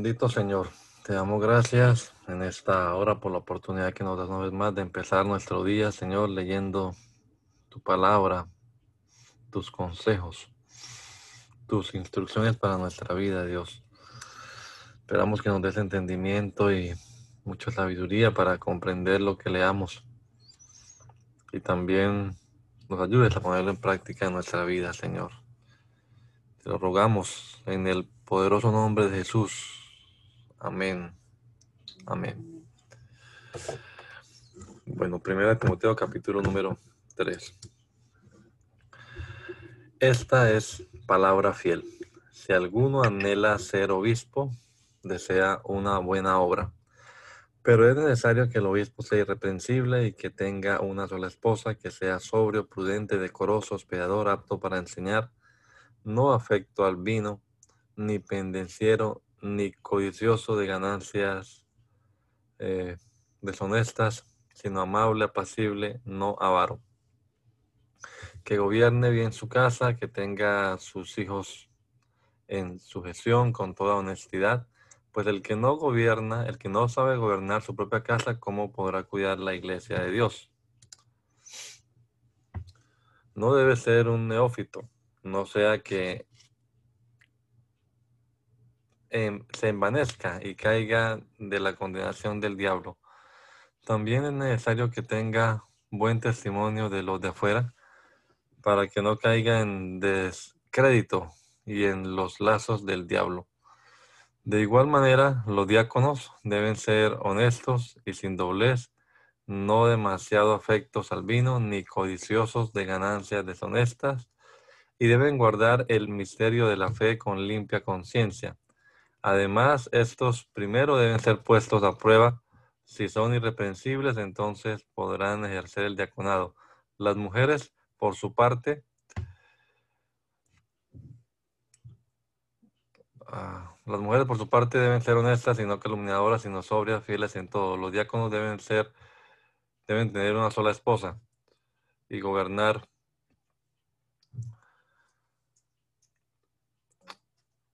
Bendito Señor, te damos gracias en esta hora por la oportunidad que nos das una vez más de empezar nuestro día, Señor, leyendo tu palabra, tus consejos, tus instrucciones para nuestra vida, Dios. Esperamos que nos des entendimiento y mucha sabiduría para comprender lo que leamos y también nos ayudes a ponerlo en práctica en nuestra vida, Señor. Te lo rogamos en el poderoso nombre de Jesús. Amén. Amén. Bueno, primera Timoteo capítulo número 3. Esta es palabra fiel. Si alguno anhela ser obispo, desea una buena obra. Pero es necesario que el obispo sea irreprensible y que tenga una sola esposa, que sea sobrio, prudente, decoroso, hospedador, apto para enseñar, no afecto al vino, ni pendenciero, ni codicioso de ganancias eh, deshonestas, sino amable, apacible, no avaro. Que gobierne bien su casa, que tenga sus hijos en sujeción con toda honestidad, pues el que no gobierna, el que no sabe gobernar su propia casa, ¿cómo podrá cuidar la iglesia de Dios? No debe ser un neófito, no sea que Em, se envanezca y caiga de la condenación del diablo. También es necesario que tenga buen testimonio de los de afuera para que no caiga en descrédito y en los lazos del diablo. De igual manera, los diáconos deben ser honestos y sin doblez, no demasiado afectos al vino ni codiciosos de ganancias deshonestas, y deben guardar el misterio de la fe con limpia conciencia Además, estos primero deben ser puestos a prueba. Si son irreprensibles, entonces podrán ejercer el diaconado. Las mujeres, por su parte, ah, las mujeres por su parte deben ser honestas y no calumniadoras, sino sobrias, fieles en todo. Los diáconos deben ser, deben tener una sola esposa y gobernar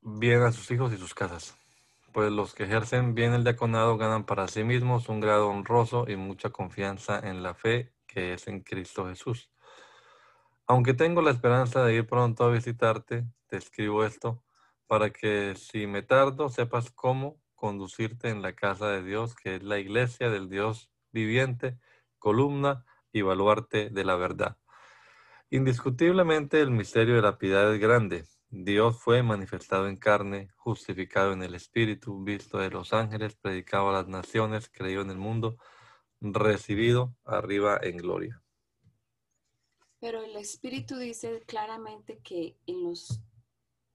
bien a sus hijos y sus casas, pues los que ejercen bien el diaconado ganan para sí mismos un grado honroso y mucha confianza en la fe que es en Cristo Jesús. Aunque tengo la esperanza de ir pronto a visitarte, te escribo esto para que si me tardo sepas cómo conducirte en la casa de Dios, que es la iglesia del Dios viviente, columna y baluarte de la verdad. Indiscutiblemente el misterio de la piedad es grande Dios fue manifestado en carne, justificado en el Espíritu, visto de los ángeles, predicado a las naciones, creído en el mundo, recibido arriba en gloria. Pero el Espíritu dice claramente que en los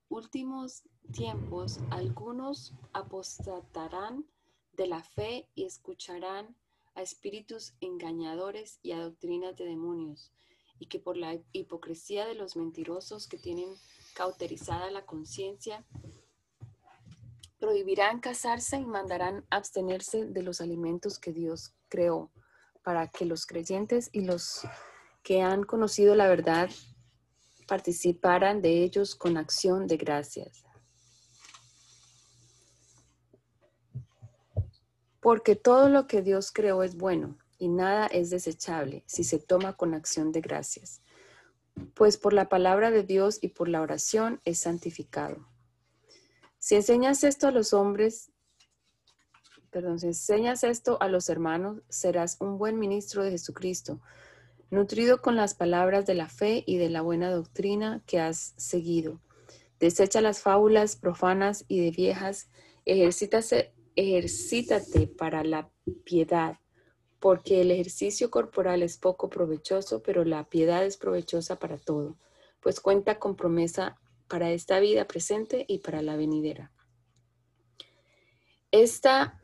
últimos tiempos algunos apostatarán de la fe y escucharán a espíritus engañadores y a doctrinas de demonios, y que por la hipocresía de los mentirosos que tienen cauterizada la conciencia, prohibirán casarse y mandarán abstenerse de los alimentos que Dios creó, para que los creyentes y los que han conocido la verdad participaran de ellos con acción de gracias. Porque todo lo que Dios creó es bueno y nada es desechable si se toma con acción de gracias pues por la palabra de Dios y por la oración es santificado. Si enseñas esto a los hombres, perdón, si enseñas esto a los hermanos, serás un buen ministro de Jesucristo, nutrido con las palabras de la fe y de la buena doctrina que has seguido. Desecha las fábulas profanas y de viejas, ejercítate para la piedad porque el ejercicio corporal es poco provechoso, pero la piedad es provechosa para todo, pues cuenta con promesa para esta vida presente y para la venidera. Esta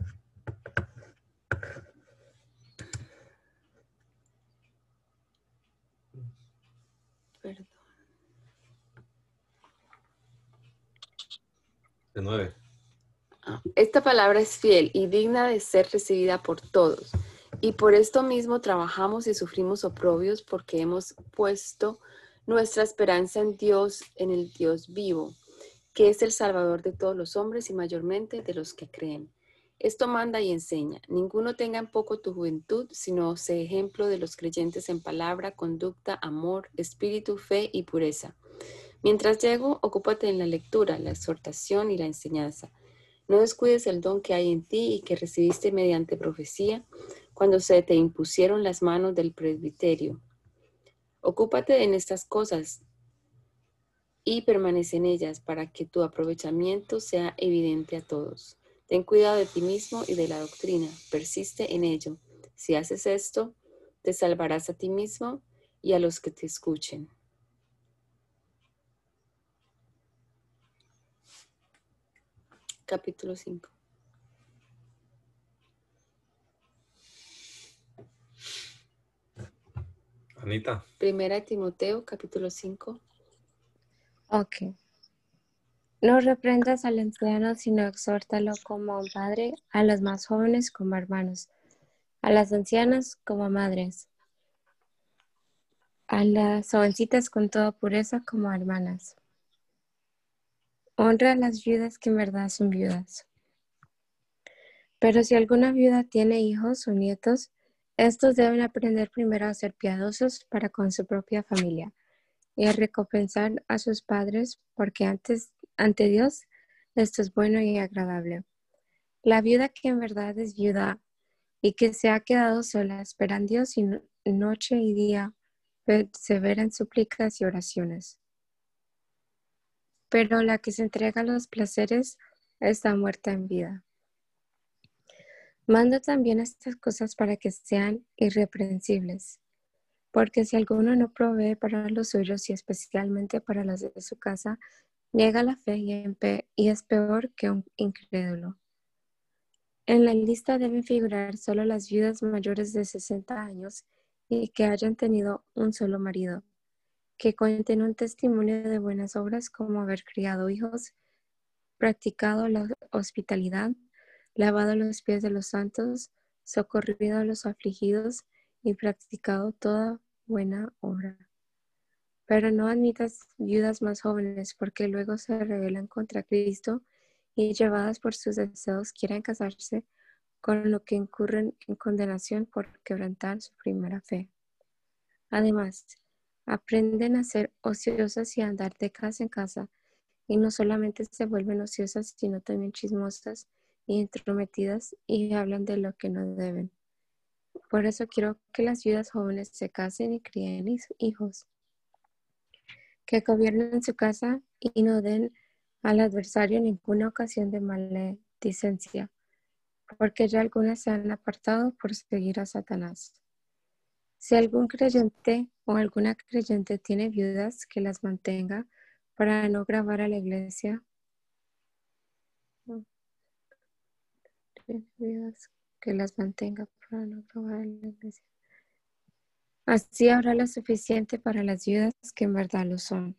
Perdón. De nueve. Ah, esta palabra es fiel y digna de ser recibida por todos. Y por esto mismo trabajamos y sufrimos oprobios porque hemos puesto nuestra esperanza en Dios, en el Dios vivo, que es el Salvador de todos los hombres y mayormente de los que creen. Esto manda y enseña. Ninguno tenga en poco tu juventud, sino sé ejemplo de los creyentes en palabra, conducta, amor, espíritu, fe y pureza. Mientras llego, ocúpate en la lectura, la exhortación y la enseñanza. No descuides el don que hay en ti y que recibiste mediante profecía cuando se te impusieron las manos del presbiterio. Ocúpate en estas cosas y permanece en ellas para que tu aprovechamiento sea evidente a todos. Ten cuidado de ti mismo y de la doctrina, persiste en ello. Si haces esto, te salvarás a ti mismo y a los que te escuchen. Capítulo 5. Anita. Primera Timoteo, capítulo 5. Ok. No reprendas al anciano, sino exhórtalo como un padre, a los más jóvenes como hermanos, a las ancianas como madres, a las jovencitas con toda pureza como hermanas. Honra a las viudas que en verdad son viudas. Pero si alguna viuda tiene hijos o nietos, estos deben aprender primero a ser piadosos para con su propia familia y a recompensar a sus padres, porque antes, ante Dios esto es bueno y agradable. La viuda que en verdad es viuda y que se ha quedado sola, espera en Dios y noche y día persevera en súplicas y oraciones. Pero la que se entrega a los placeres está muerta en vida. Manda también estas cosas para que sean irreprensibles. Porque si alguno no provee para los suyos y especialmente para los de su casa, niega la fe y es peor que un incrédulo. En la lista deben figurar solo las viudas mayores de 60 años y que hayan tenido un solo marido, que cuenten un testimonio de buenas obras como haber criado hijos, practicado la hospitalidad, lavado los pies de los santos, socorrido a los afligidos y practicado toda buena obra. Pero no admitas viudas más jóvenes porque luego se rebelan contra Cristo y llevadas por sus deseos quieren casarse con lo que incurren en condenación por quebrantar su primera fe. Además, aprenden a ser ociosas y a andar de casa en casa, y no solamente se vuelven ociosas, sino también chismosas y entrometidas y hablan de lo que no deben. Por eso quiero que las viudas jóvenes se casen y críen hijos, que gobiernen su casa y no den al adversario ninguna ocasión de maledicencia, porque ya algunas se han apartado por seguir a Satanás. Si algún creyente o alguna creyente tiene viudas, que las mantenga para no grabar a la iglesia que las mantenga para no probar la iglesia. Así habrá lo suficiente para las viudas que en verdad lo son.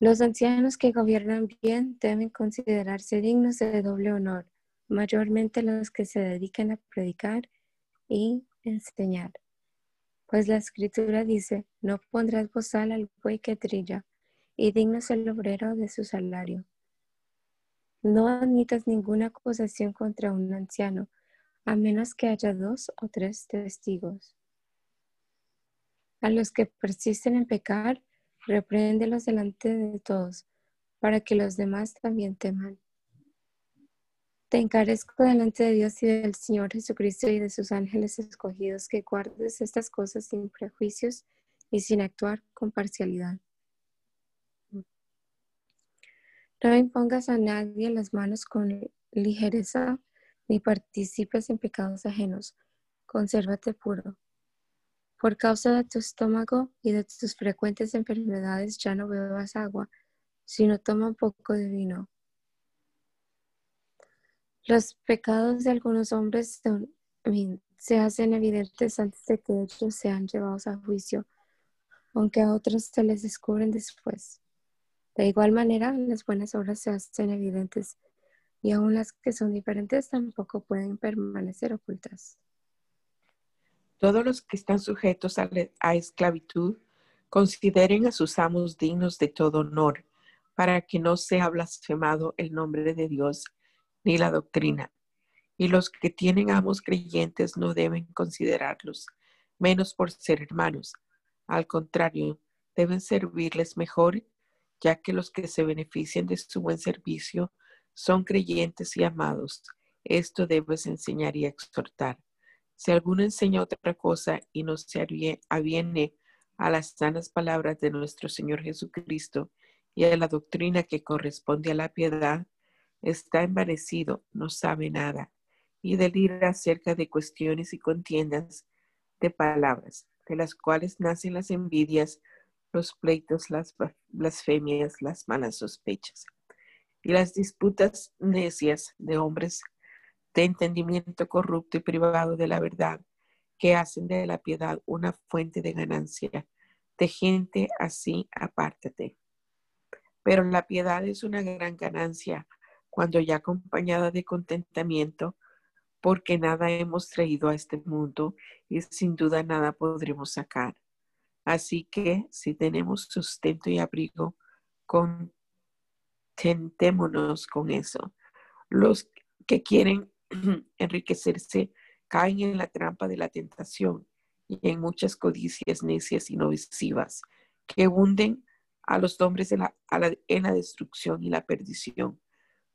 Los ancianos que gobiernan bien deben considerarse dignos de doble honor, mayormente los que se dedican a predicar y enseñar. Pues la escritura dice, no pondrás bozal al buey que trilla, y digno es el obrero de su salario. No admitas ninguna acusación contra un anciano, a menos que haya dos o tres testigos. A los que persisten en pecar, repréndelos delante de todos, para que los demás también teman. Te encarezco delante de Dios y del Señor Jesucristo y de sus ángeles escogidos que guardes estas cosas sin prejuicios y sin actuar con parcialidad. No impongas a nadie las manos con ligereza, ni participes en pecados ajenos. Consérvate puro. Por causa de tu estómago y de tus frecuentes enfermedades ya no bebas agua, sino toma un poco de vino. Los pecados de algunos hombres se hacen evidentes antes de que ellos sean llevados a juicio, aunque a otros se les descubren después. De igual manera, las buenas obras se hacen evidentes y aun las que son diferentes tampoco pueden permanecer ocultas. Todos los que están sujetos a, a esclavitud consideren a sus amos dignos de todo honor, para que no sea blasfemado el nombre de Dios ni la doctrina. Y los que tienen amos creyentes no deben considerarlos menos por ser hermanos. Al contrario, deben servirles mejor ya que los que se benefician de su buen servicio son creyentes y amados. Esto debes enseñar y exhortar. Si alguno enseña otra cosa y no se aviene a las sanas palabras de nuestro Señor Jesucristo y a la doctrina que corresponde a la piedad, está envanecido, no sabe nada, y delira acerca de cuestiones y contiendas de palabras, de las cuales nacen las envidias, los pleitos, las blasfemias, las malas sospechas y las disputas necias de hombres de entendimiento corrupto y privado de la verdad, que hacen de la piedad una fuente de ganancia. De gente así, apártate. Pero la piedad es una gran ganancia cuando ya acompañada de contentamiento, porque nada hemos traído a este mundo y sin duda nada podremos sacar. Así que si tenemos sustento y abrigo, contentémonos con eso. Los que quieren enriquecerse caen en la trampa de la tentación y en muchas codicias necias y nocivas que hunden a los hombres en la, en la destrucción y la perdición.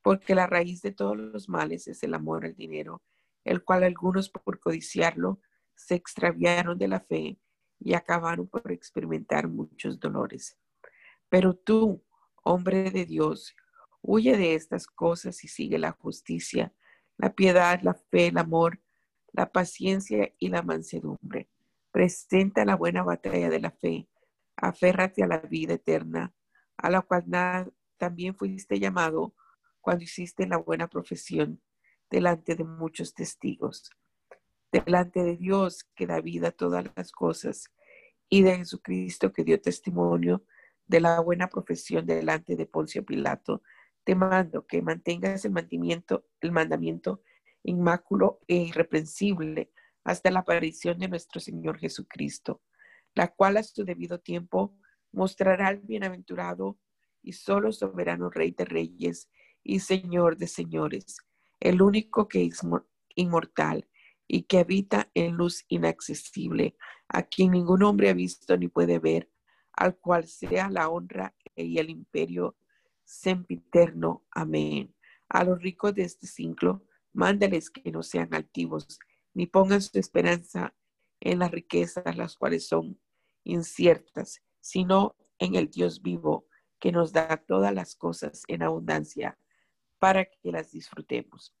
Porque la raíz de todos los males es el amor al dinero, el cual algunos por codiciarlo se extraviaron de la fe y acabaron por experimentar muchos dolores. Pero tú, hombre de Dios, huye de estas cosas y sigue la justicia, la piedad, la fe, el amor, la paciencia y la mansedumbre. Presenta la buena batalla de la fe, aférrate a la vida eterna, a la cual también fuiste llamado cuando hiciste la buena profesión delante de muchos testigos delante de Dios que da vida a todas las cosas y de Jesucristo que dio testimonio de la buena profesión delante de Poncio Pilato, te mando que mantengas el mandamiento, el mandamiento inmáculo e irreprensible hasta la aparición de nuestro Señor Jesucristo, la cual a su debido tiempo mostrará al bienaventurado y solo soberano Rey de Reyes y Señor de Señores, el único que es inmortal y que habita en luz inaccesible, a quien ningún hombre ha visto ni puede ver, al cual sea la honra y el imperio sempiterno. Amén. A los ricos de este siglo, mándales que no sean altivos, ni pongan su esperanza en las riquezas, las cuales son inciertas, sino en el Dios vivo, que nos da todas las cosas en abundancia, para que las disfrutemos.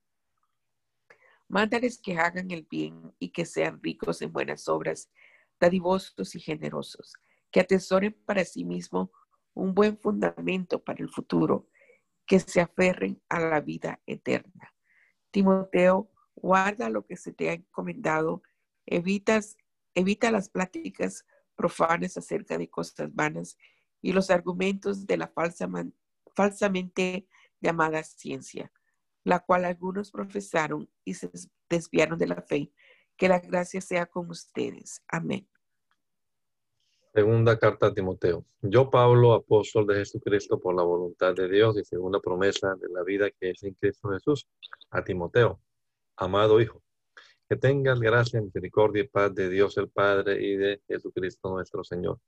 Mándales que hagan el bien y que sean ricos en buenas obras, dadivosos y generosos, que atesoren para sí mismo un buen fundamento para el futuro, que se aferren a la vida eterna. Timoteo, guarda lo que se te ha encomendado, evita las pláticas profanas acerca de cosas vanas y los argumentos de la falsa falsamente llamada ciencia la cual algunos profesaron y se desviaron de la fe. Que la gracia sea con ustedes. Amén. Segunda carta a Timoteo. Yo, Pablo, apóstol de Jesucristo por la voluntad de Dios y según la promesa de la vida que es en Cristo Jesús, a Timoteo, amado Hijo, que tengas gracia, misericordia y paz de Dios el Padre y de Jesucristo nuestro Señor.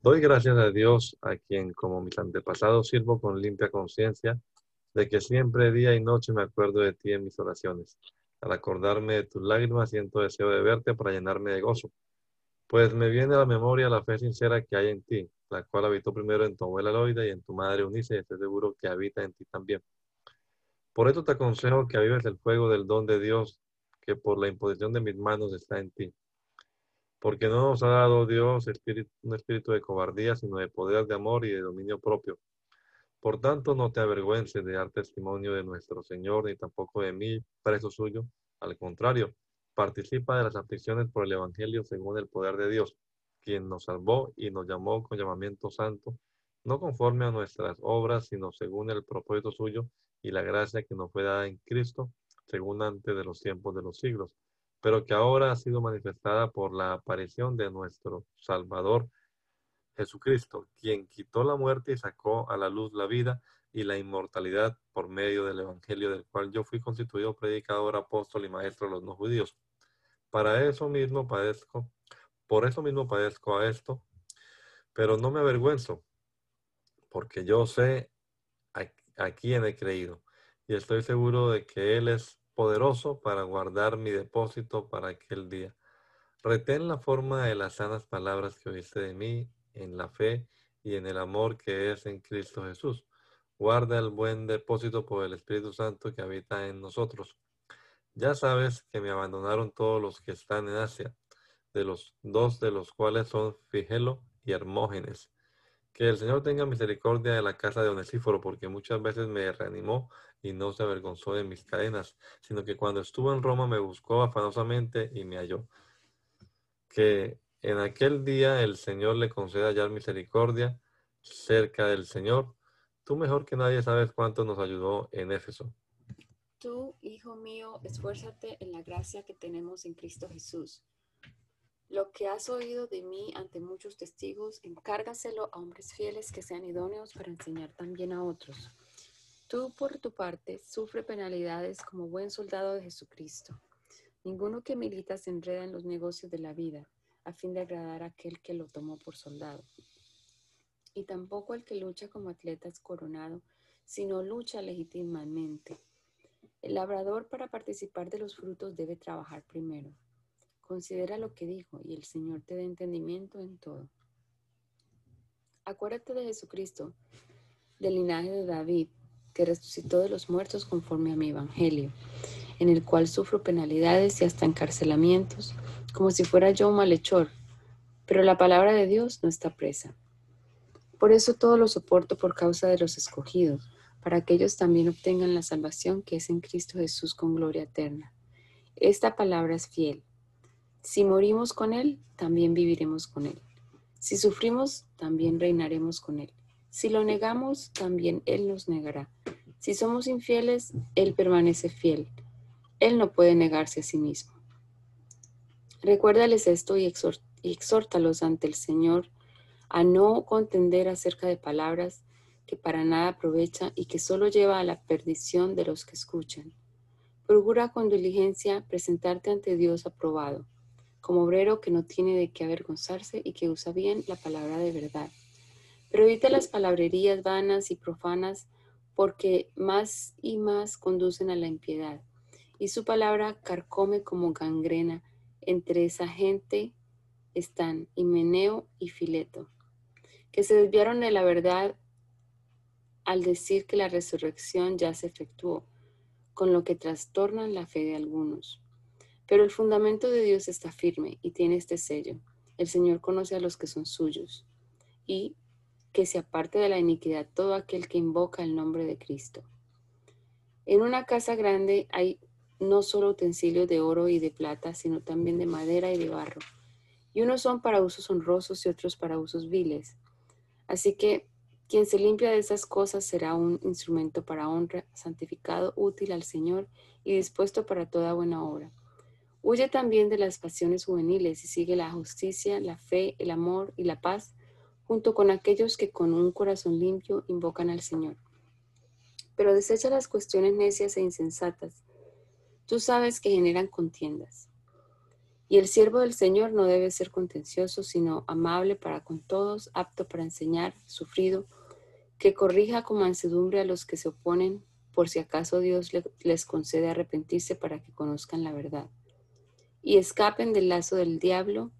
Doy gracias a Dios, a quien como mis antepasados sirvo con limpia conciencia de que siempre día y noche me acuerdo de ti en mis oraciones. Al acordarme de tus lágrimas, siento deseo de verte para llenarme de gozo. Pues me viene a la memoria la fe sincera que hay en ti, la cual habitó primero en tu abuela Loida y en tu madre Unice, y estoy seguro que habita en ti también. Por esto te aconsejo que avives el fuego del don de Dios que por la imposición de mis manos está en ti. Porque no nos ha dado Dios un espíritu de cobardía, sino de poder, de amor y de dominio propio. Por tanto, no te avergüences de dar testimonio de nuestro Señor, ni tampoco de mí, preso suyo. Al contrario, participa de las aflicciones por el Evangelio según el poder de Dios, quien nos salvó y nos llamó con llamamiento santo, no conforme a nuestras obras, sino según el propósito suyo y la gracia que nos fue dada en Cristo, según antes de los tiempos de los siglos, pero que ahora ha sido manifestada por la aparición de nuestro Salvador Jesucristo, quien quitó la muerte y sacó a la luz la vida y la inmortalidad por medio del Evangelio del cual yo fui constituido predicador, apóstol y maestro de los no judíos. Para eso mismo padezco, por eso mismo padezco a esto, pero no me avergüenzo, porque yo sé a, quién he creído y estoy seguro de que Él es poderoso para guardar mi depósito para aquel día. Retén la forma de las sanas palabras que oíste de mí en la fe y en el amor que es en Cristo Jesús. Guarda el buen depósito por el Espíritu Santo que habita en nosotros. Ya sabes que me abandonaron todos los que están en Asia, de los dos de los cuales son Figelo y Hermógenes. Que el Señor tenga misericordia de la casa de Onesíforo, porque muchas veces me reanimó y no se avergonzó de mis cadenas, sino que cuando estuvo en Roma me buscó afanosamente y me halló. Que en aquel día el Señor le conceda hallar misericordia cerca del Señor. Tú mejor que nadie sabes cuánto nos ayudó en Éfeso. Tú, hijo mío, esfuérzate en la gracia que tenemos en Cristo Jesús. Lo que has oído de mí ante muchos testigos, encárgaselo a hombres fieles que sean idóneos para enseñar también a otros. Tú, por tu parte, sufre penalidades como buen soldado de Jesucristo. Ninguno que milita se enreda en los negocios de la vida a fin de agradar a aquel que lo tomó por soldado. Y tampoco el que lucha como atleta es coronado, sino lucha legítimamente. El labrador para participar de los frutos debe trabajar primero. Considera lo que dijo y el Señor te dé entendimiento en todo. Acuérdate de Jesucristo, del linaje de David, que resucitó de los muertos conforme a mi evangelio, en el cual sufro penalidades y hasta encarcelamientos como si fuera yo un malhechor, pero la palabra de Dios no está presa. Por eso todo lo soporto por causa de los escogidos, para que ellos también obtengan la salvación que es en Cristo Jesús con gloria eterna. Esta palabra es fiel. Si morimos con Él, también viviremos con Él. Si sufrimos, también reinaremos con Él. Si lo negamos, también Él nos negará. Si somos infieles, Él permanece fiel. Él no puede negarse a sí mismo. Recuérdales esto y, exhórtalos ante el Señor a no contender acerca de palabras que para nada aprovecha y que solo lleva a la perdición de los que escuchan. Procura con diligencia presentarte ante Dios aprobado, como obrero que no tiene de qué avergonzarse y que usa bien la palabra de verdad. Pero evita las palabrerías vanas y profanas, porque más y más conducen a la impiedad, y su palabra carcome como gangrena entre esa gente están Himeneo y Fileto, que se desviaron de la verdad al decir que la resurrección ya se efectuó, con lo que trastornan la fe de algunos. Pero el fundamento de Dios está firme y tiene este sello. El Señor conoce a los que son suyos y que se aparte de la iniquidad todo aquel que invoca el nombre de Cristo. En una casa grande hay no solo utensilios de oro y de plata, sino también de madera y de barro. Y unos son para usos honrosos y otros para usos viles. Así que quien se limpia de esas cosas será un instrumento para honra, santificado, útil al Señor y dispuesto para toda buena obra. Huye también de las pasiones juveniles y sigue la justicia, la fe, el amor y la paz, junto con aquellos que con un corazón limpio invocan al Señor. Pero desecha las cuestiones necias e insensatas Tú sabes que generan contiendas. Y el siervo del Señor no debe ser contencioso, sino amable para con todos, apto para enseñar, sufrido, que corrija con mansedumbre a los que se oponen, por si acaso Dios les concede arrepentirse para que conozcan la verdad, y escapen del lazo del diablo,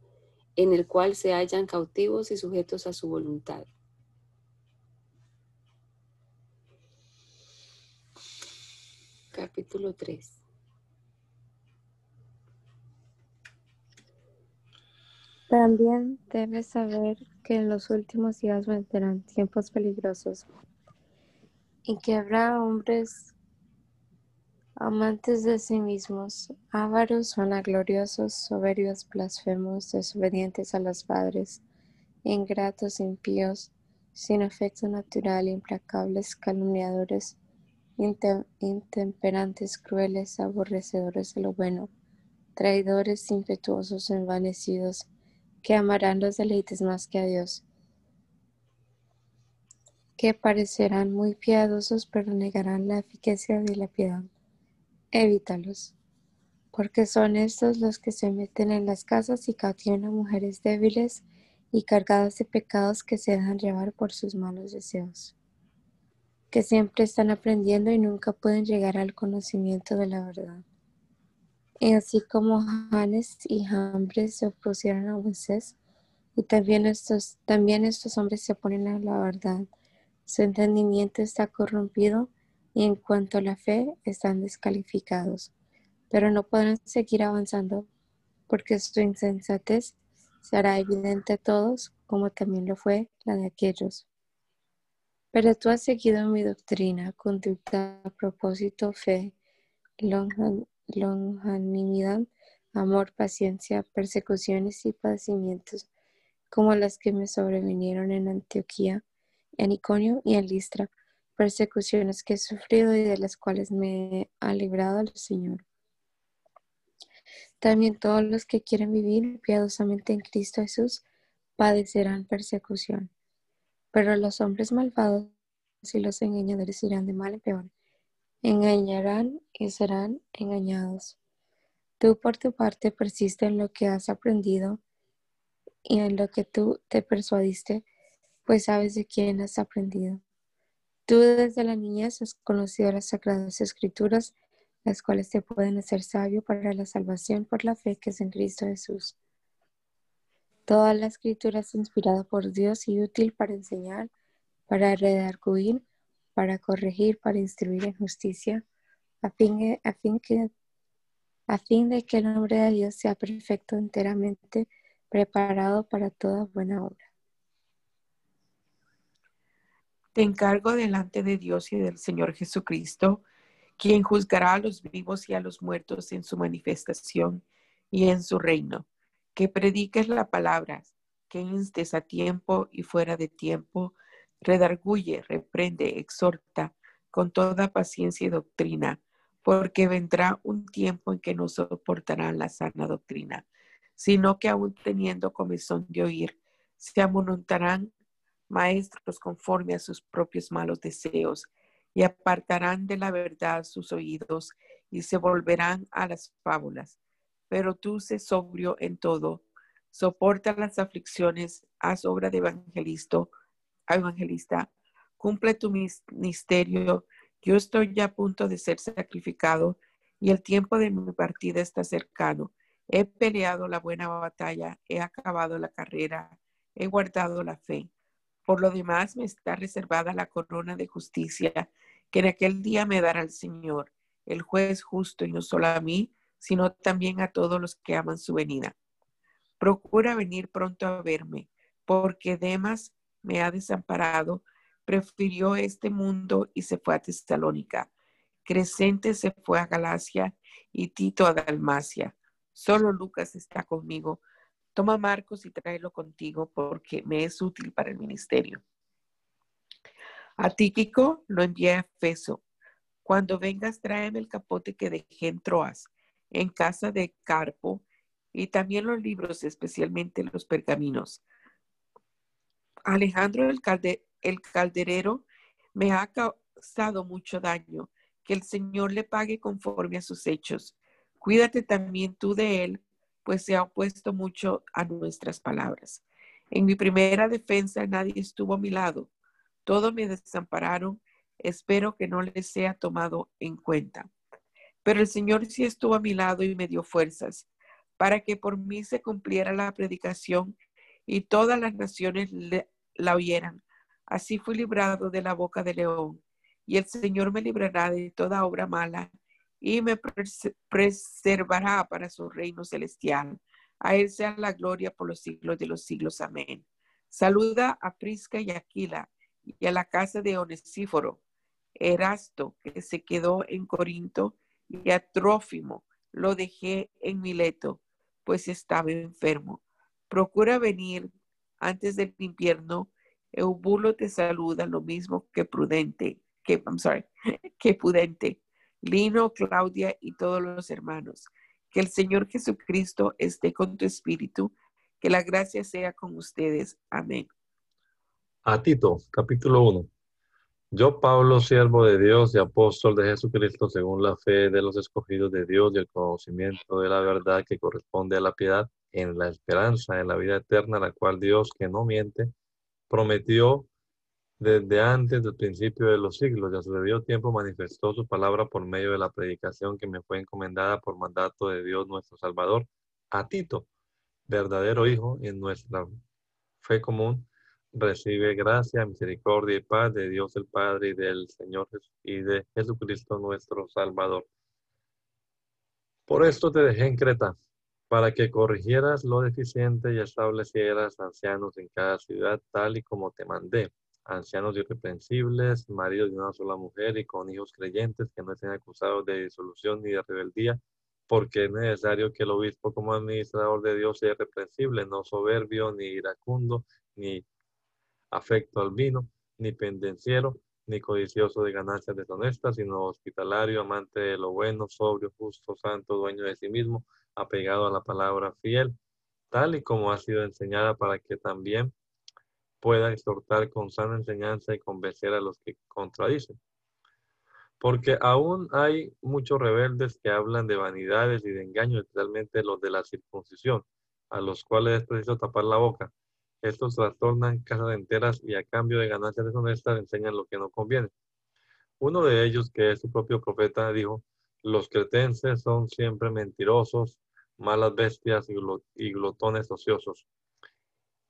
en el cual se hallan cautivos y sujetos a su voluntad. Capítulo 3 También. Debes saber que en los últimos días vendrán tiempos peligrosos y que habrá hombres amantes de sí mismos, ávaros, vanagloriosos, soberbios, blasfemos, desobedientes a los padres, ingratos, impíos, sin afecto natural, implacables, calumniadores, intemperantes, crueles, aborrecedores de lo bueno, traidores, impetuosos, envanecidos, que amarán los deleites más que a Dios, que parecerán muy piadosos, pero negarán la eficacia de la piedad. Evítalos, porque son estos los que se meten en las casas y cautivan a mujeres débiles y cargadas de pecados que se dejan llevar por sus malos deseos, que siempre están aprendiendo y nunca pueden llegar al conocimiento de la verdad. Y así como Janes y Jambres se opusieron a Moisés, y también estos, también estos hombres se oponen a la verdad. Su entendimiento está corrompido y en cuanto a la fe están descalificados, pero no podrán seguir avanzando porque su insensatez será evidente a todos, como también lo fue la de aquellos. Pero tú has seguido mi doctrina, conducta, propósito, fe, longanimidad, amor, paciencia, persecuciones y padecimientos, como las que me sobrevinieron en Antioquía, en Iconio y en Listra, persecuciones que he sufrido y de las cuales me ha librado el Señor. También todos los que quieren vivir piadosamente en Cristo Jesús padecerán persecución. Pero los hombres malvados y los engañadores irán de mal en peor engañarán y serán engañados. Tú por tu parte persiste en lo que has aprendido y en lo que tú te persuadiste, pues sabes de quién has aprendido. Tú desde la niñez has conocido las sagradas escrituras, las cuales te pueden hacer sabio para la salvación por la fe que es en Cristo Jesús. Toda la escritura es inspirada por Dios y útil para enseñar, para redarguir, para corregir, para instruir en justicia, a fin, que, a fin de que el nombre de Dios sea perfecto, enteramente preparado para toda buena obra. Te encargo delante de Dios y del Señor Jesucristo, quien juzgará a los vivos y a los muertos en su manifestación y en su reino, que prediques la palabra, que instes a tiempo y fuera de tiempo, redarguye, reprende, exhorta con toda paciencia y doctrina, porque vendrá un tiempo en que no soportarán la sana doctrina, sino que aún teniendo comezón de oír, se amonontarán maestros conforme a sus propios malos deseos, y apartarán de la verdad sus oídos, y se volverán a las fábulas. Pero tú sé sobrio en todo, soporta las aflicciones, haz obra de evangelista, evangelista, cumple tu ministerio. Yo estoy ya a punto de ser sacrificado y el tiempo de mi partida está cercano. He peleado la buena batalla, he acabado la carrera, he guardado la fe. Por lo demás me está reservada la corona de justicia que en aquel día me dará el Señor, el juez justo, y no solo a mí, sino también a todos los que aman su venida. Procura venir pronto a verme, porque Demas me ha desamparado, prefirió este mundo y se fue a Tesalónica. Crescente se fue a Galacia y Tito a Dalmacia. Solo Lucas está conmigo. Toma Marcos y tráelo contigo porque me es útil para el ministerio. A Tíquico lo envié a Efeso. Cuando vengas, tráeme el capote que dejé en Troas, en casa de Carpo, y también los libros, especialmente los pergaminos. Alejandro el, calderero me ha causado mucho daño. Que el Señor le pague conforme a sus hechos. Cuídate también tú de él, pues se ha opuesto mucho a nuestras palabras. En mi primera defensa nadie estuvo a mi lado. Todos me desampararon. Espero que no les sea tomado en cuenta. Pero el Señor sí estuvo a mi lado y me dio fuerzas para que por mí se cumpliera la predicación y todas las naciones la oyeran. Así fui librado de la boca del león, y el Señor me librará de toda obra mala y me preservará para su reino celestial. A él sea la gloria por los siglos de los siglos. Amén. Saluda a Prisca y Aquila y a la casa de Onesíforo, Erasto, que se quedó en Corinto, y a Trófimo, lo dejé en Mileto, pues estaba enfermo. Procura venir antes del invierno. Eubulo te saluda lo mismo que prudente, que, I'm sorry, que prudente. Lino, Claudia y todos los hermanos. Que el Señor Jesucristo esté con tu espíritu. Que la gracia sea con ustedes. Amén. A Tito, capítulo 1. Yo, Pablo, siervo de Dios y apóstol de Jesucristo, según la fe de los escogidos de Dios y el conocimiento de la verdad que corresponde a la piedad, en la esperanza en la vida eterna, la cual Dios, que no miente, prometió desde antes del principio de los siglos, ya su debido tiempo manifestó su palabra por medio de la predicación que me fue encomendada por mandato de Dios nuestro Salvador, a Tito, verdadero Hijo en nuestra fe común, recibe gracia, misericordia y paz de Dios el Padre y del Señor y de Jesucristo nuestro Salvador. Por esto te dejé en Creta, para que corrigieras lo deficiente y establecieras ancianos en cada ciudad, tal y como te mandé, ancianos irreprensibles, maridos de una sola mujer y con hijos creyentes que no estén acusados de disolución ni de rebeldía, porque es necesario que el obispo como administrador de Dios sea irreprensible, no soberbio, ni iracundo, ni afecto al vino, ni pendenciero, ni codicioso de ganancias deshonestas, sino hospitalario, amante de lo bueno, sobrio, justo, santo, dueño de sí mismo, apegado a la palabra fiel, tal y como ha sido enseñada para que también pueda exhortar con sana enseñanza y convencer a los que contradicen. Porque aún hay muchos rebeldes que hablan de vanidades y de engaños, especialmente los de la circuncisión, a los cuales es preciso tapar la boca estos trastornan casas enteras y a cambio de ganancias deshonestas enseñan lo que no conviene. Uno de ellos, que es su propio profeta, dijo, los cretenses son siempre mentirosos, malas bestias y glotones ociosos.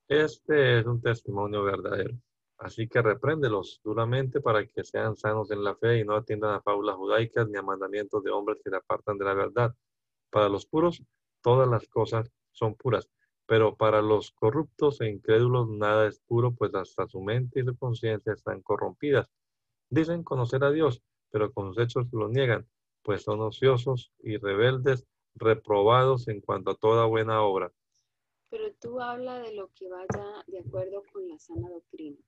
Este es un testimonio verdadero. Así que repréndelos duramente para que sean sanos en la fe y no atiendan a fábulas judaicas ni a mandamientos de hombres que se apartan de la verdad. Para los puros, todas las cosas son puras, pero para los corruptos e incrédulos nada es puro, pues hasta su mente y su conciencia están corrompidas. Dicen conocer a Dios, pero con sus hechos lo niegan, pues son ociosos y rebeldes, reprobados en cuanto a toda buena obra. Pero tú habla de lo que vaya de acuerdo con la sana doctrina,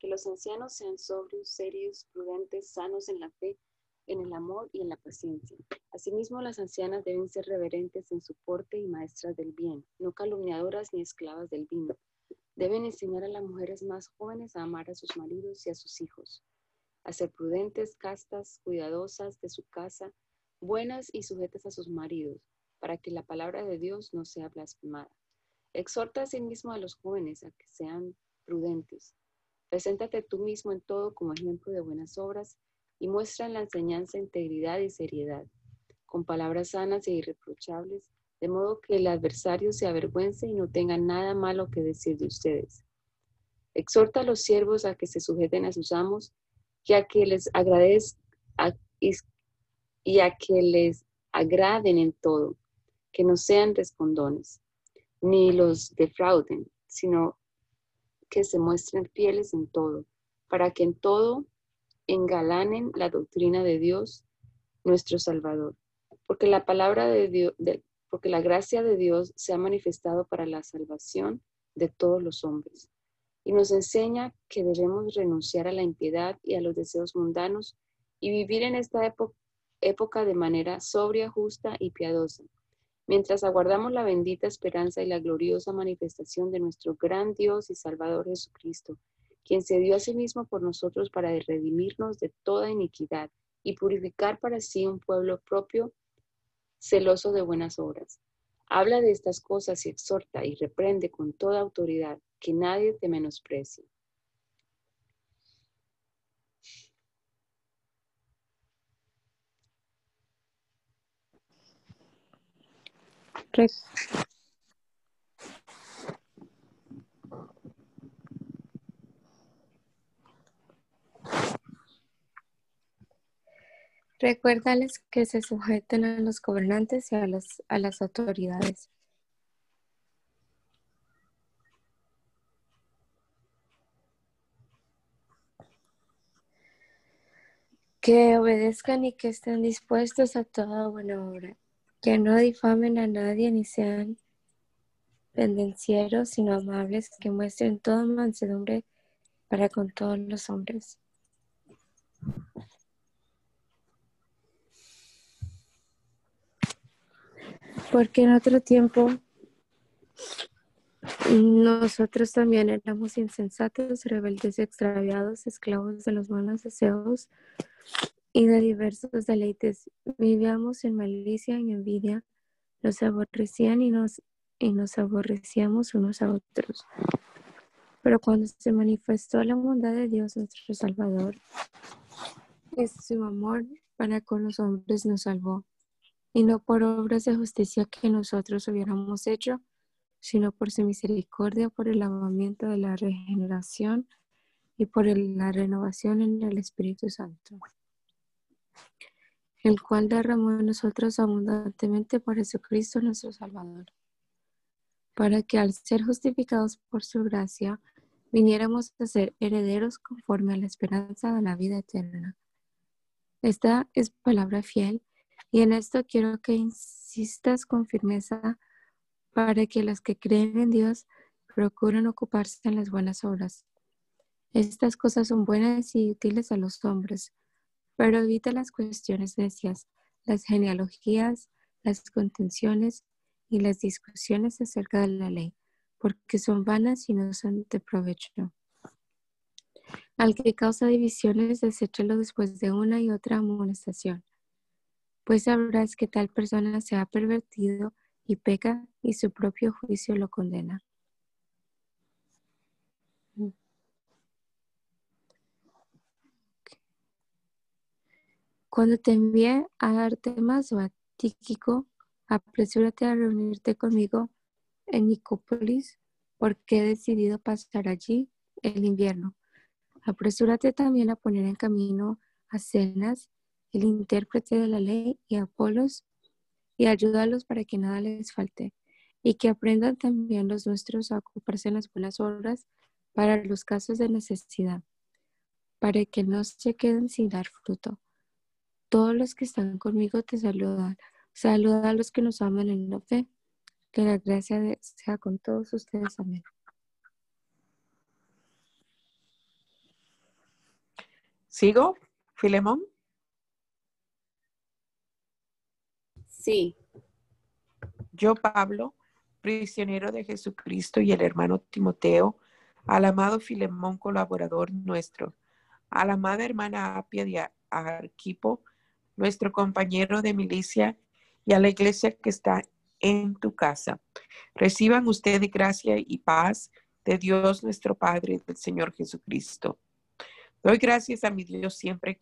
que los ancianos sean sobrios, serios, prudentes, sanos en la fe, en el amor y en la paciencia. Asimismo, las ancianas deben ser reverentes en su porte y maestras del bien, no calumniadoras ni esclavas del vino. Deben enseñar a las mujeres más jóvenes a amar a sus maridos y a sus hijos, a ser prudentes, castas, cuidadosas de su casa, buenas y sujetas a sus maridos, para que la palabra de Dios no sea blasfemada. Exhorta asimismo a los jóvenes a que sean prudentes. Preséntate tú mismo en todo como ejemplo de buenas obras y muestran la enseñanza integridad y seriedad, con palabras sanas e irreprochables, de modo que el adversario se avergüence y no tenga nada malo que decir de ustedes. Exhorta a los siervos a que se sujeten a sus amos y a que les agradezcan y a que les agraden en todo, que no sean respondones, ni los defrauden, sino que se muestren fieles en todo, para que en todo engalanen la doctrina de Dios, nuestro Salvador. Porque la palabra de Dios, porque la gracia de Dios se ha manifestado para la salvación de todos los hombres. Y nos enseña que debemos renunciar a la impiedad y a los deseos mundanos y vivir en esta época de manera sobria, justa y piadosa, mientras aguardamos la bendita esperanza y la gloriosa manifestación de nuestro gran Dios y Salvador Jesucristo quien se dio a sí mismo por nosotros para redimirnos de toda iniquidad y purificar para sí un pueblo propio, celoso de buenas obras. Habla de estas cosas y exhorta y reprende con toda autoridad, que nadie te menosprecie. Recuérdales que se sujeten a los gobernantes y a las, a las autoridades. Que obedezcan y que estén dispuestos a toda buena obra. Que no difamen a nadie ni sean pendencieros, sino amables, que muestren toda mansedumbre para con todos los hombres. Porque en otro tiempo nosotros también éramos insensatos, rebeldes, extraviados, esclavos de los malos deseos y de diversos deleites. Vivíamos en malicia y envidia, nos aborrecían y nos, y nos aborrecíamos unos a otros. Pero cuando se manifestó la bondad de Dios, nuestro Salvador, es su amor para con los hombres nos salvó, y no por obras de justicia que nosotros hubiéramos hecho, sino por su misericordia, por el lavamiento de la regeneración y por la renovación en el Espíritu Santo, el cual derramó en nosotros abundantemente por Jesucristo nuestro Salvador, para que al ser justificados por su gracia, viniéramos a ser herederos conforme a la esperanza de la vida eterna. Esta es palabra fiel y en esto quiero que insistas con firmeza para que los que creen en Dios procuren ocuparse en las buenas obras. Estas cosas son buenas y útiles a los hombres, pero evita las cuestiones necias, las genealogías, las contenciones y las discusiones acerca de la ley, porque son vanas y no son de provecho. Al que causa divisiones, deséchalo después de una y otra amonestación, pues sabrás que tal persona se ha pervertido y peca y su propio juicio lo condena. Cuando te envíe a Artemas o a Tíquico, apresúrate a reunirte conmigo en Nicópolis, porque he decidido pasar allí el invierno. Apresúrate también a poner en camino a Cenas, el intérprete de la ley, y Apolos, y ayúdalos para que nada les falte y que aprendan también los nuestros a ocuparse en las buenas obras para los casos de necesidad, para que no se queden sin dar fruto. Todos los que están conmigo te saludan. Saluda a los que nos aman en la fe. Que la gracia sea con todos ustedes. Amén. ¿Sigo, Filemón? Sí. Yo, Pablo, prisionero de Jesucristo y el hermano Timoteo, al amado Filemón, colaborador nuestro, a la amada hermana Apia de Arquipo, nuestro compañero de milicia, y a la iglesia que está en tu casa. Reciban ustedes gracia y paz de Dios nuestro Padre y del Señor Jesucristo. Doy gracias a mi Dios siempre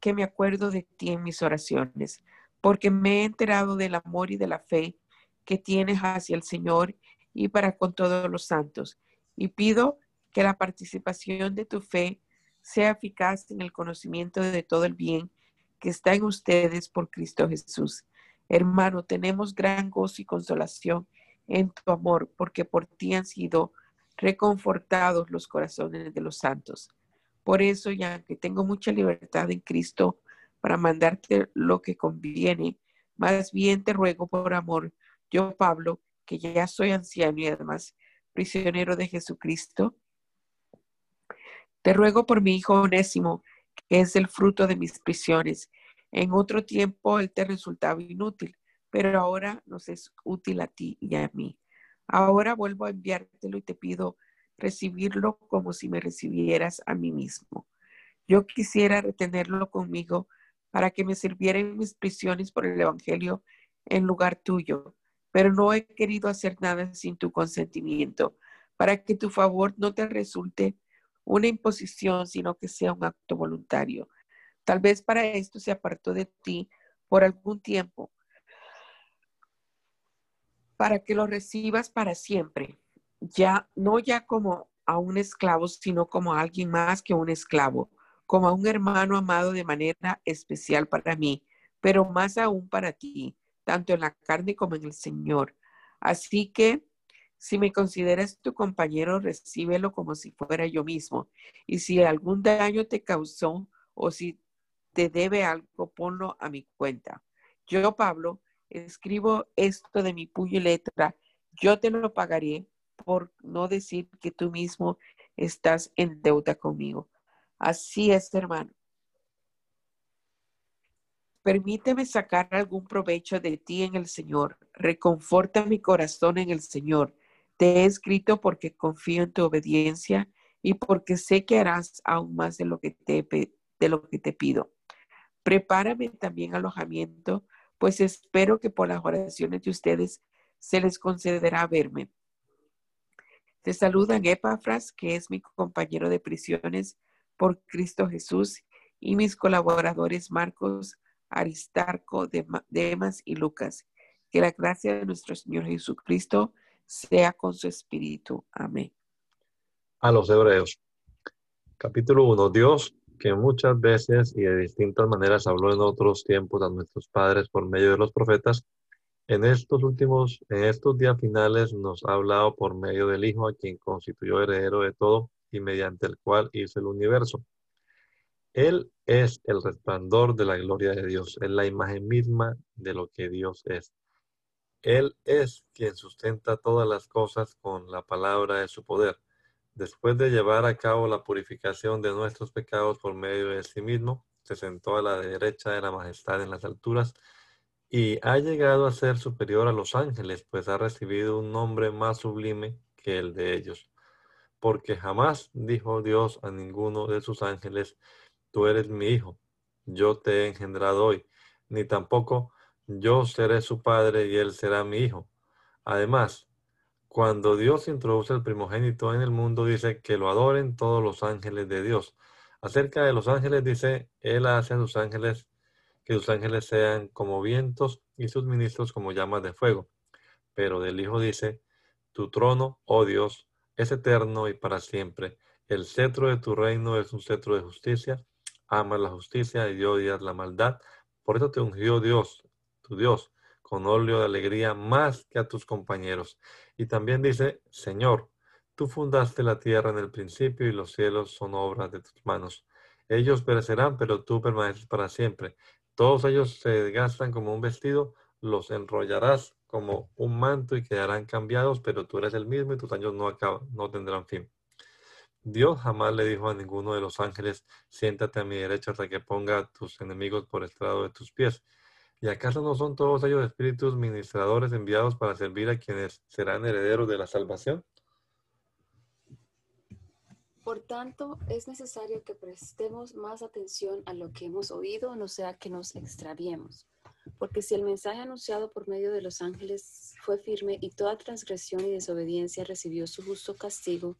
que me acuerdo de ti en mis oraciones porque me he enterado del amor y de la fe que tienes hacia el Señor y para con todos los santos. Y pido que la participación de tu fe sea eficaz en el conocimiento de todo el bien que está en ustedes por Cristo Jesús. Hermano, tenemos gran gozo y consolación en tu amor, porque por ti han sido reconfortados los corazones de los santos. Por eso, ya que tengo mucha libertad en Cristo, para mandarte lo que conviene. Más bien te ruego por amor, yo Pablo, que ya soy anciano y además prisionero de Jesucristo, te ruego por mi hijo Onésimo, que es el fruto de mis prisiones. En otro tiempo él te resultaba inútil, pero ahora nos es útil a ti y a mí. Ahora vuelvo a enviártelo y te pido recibirlo como si me recibieras a mí mismo. Yo quisiera retenerlo conmigo para que me sirvieran mis prisiones por el Evangelio en lugar tuyo, pero no he querido hacer nada sin tu consentimiento, para que tu favor no te resulte una imposición, sino que sea un acto voluntario. Tal vez para esto se apartó de ti por algún tiempo, para que lo recibas para siempre, ya no ya como a un esclavo, sino como a alguien más que un esclavo como a un hermano amado de manera especial para mí, pero más aún para ti, tanto en la carne como en el Señor. Así que si me consideras tu compañero, recíbelo como si fuera yo mismo. Y si algún daño te causó o si te debe algo, ponlo a mi cuenta. Yo, Pablo, escribo esto de mi puño y letra, yo te lo pagaré por no decir que tú mismo estás en deuda conmigo. Así es, hermano. Permíteme sacar algún provecho de ti en el Señor. Reconforta mi corazón en el Señor. Te he escrito porque confío en tu obediencia y porque sé que harás aún más de lo que te, de lo que te pido. Prepárame también alojamiento, pues espero que por las oraciones de ustedes se les concederá verme. Te saludan Epafras, que es mi compañero de prisiones por Cristo Jesús, y mis colaboradores Marcos, Aristarco, Demas y Lucas. Que la gracia de nuestro Señor Jesucristo sea con su espíritu. Amén. A los Hebreos. Capítulo 1. Dios que muchas veces y de distintas maneras habló en otros tiempos a nuestros padres por medio de los profetas, en estos últimos, en estos días finales nos ha hablado por medio del Hijo, a quien constituyó heredero de todo y mediante el cual hizo el universo. Él es el resplandor de la gloria de Dios, es la imagen misma de lo que Dios es. Él es quien sustenta todas las cosas con la palabra de su poder Después de llevar a cabo la purificación de nuestros pecados por medio de sí mismo, se sentó a la derecha de la majestad en las alturas y ha llegado a ser superior a los ángeles, pues ha recibido un nombre más sublime que el de ellos. Porque jamás dijo Dios a ninguno de sus ángeles, tú eres mi hijo, yo te he engendrado hoy, ni tampoco yo seré su padre y él será mi hijo. Además, cuando Dios introduce el primogénito en el mundo, dice que lo adoren todos los ángeles de Dios. Acerca de los ángeles dice, Él hace a sus ángeles que sus ángeles sean como vientos y sus ministros como llamas de fuego. Pero del Hijo dice, tu trono, oh Dios, es eterno y para siempre. El cetro de tu reino es un cetro de justicia. Amas la justicia y odias la maldad. Por eso te ungió Dios, tu Dios, con óleo de alegría más que a tus compañeros. Y también dice, Señor, tú fundaste la tierra en el principio y los cielos son obras de tus manos. Ellos perecerán, pero tú permaneces para siempre. Todos ellos se desgastan como un vestido, los enrollarás como un manto y quedarán cambiados, pero tú eres el mismo y tus años no, acaban, no tendrán fin. Dios jamás le dijo a ninguno de los ángeles, siéntate a mi derecha hasta que ponga a tus enemigos por estrado de tus pies. ¿Y acaso no son todos ellos espíritus ministradores enviados para servir a quienes serán herederos de la salvación? Por tanto, es necesario que prestemos más atención a lo que hemos oído, no sea que nos extraviemos. Porque si el mensaje anunciado por medio de los ángeles fue firme y toda transgresión y desobediencia recibió su justo castigo,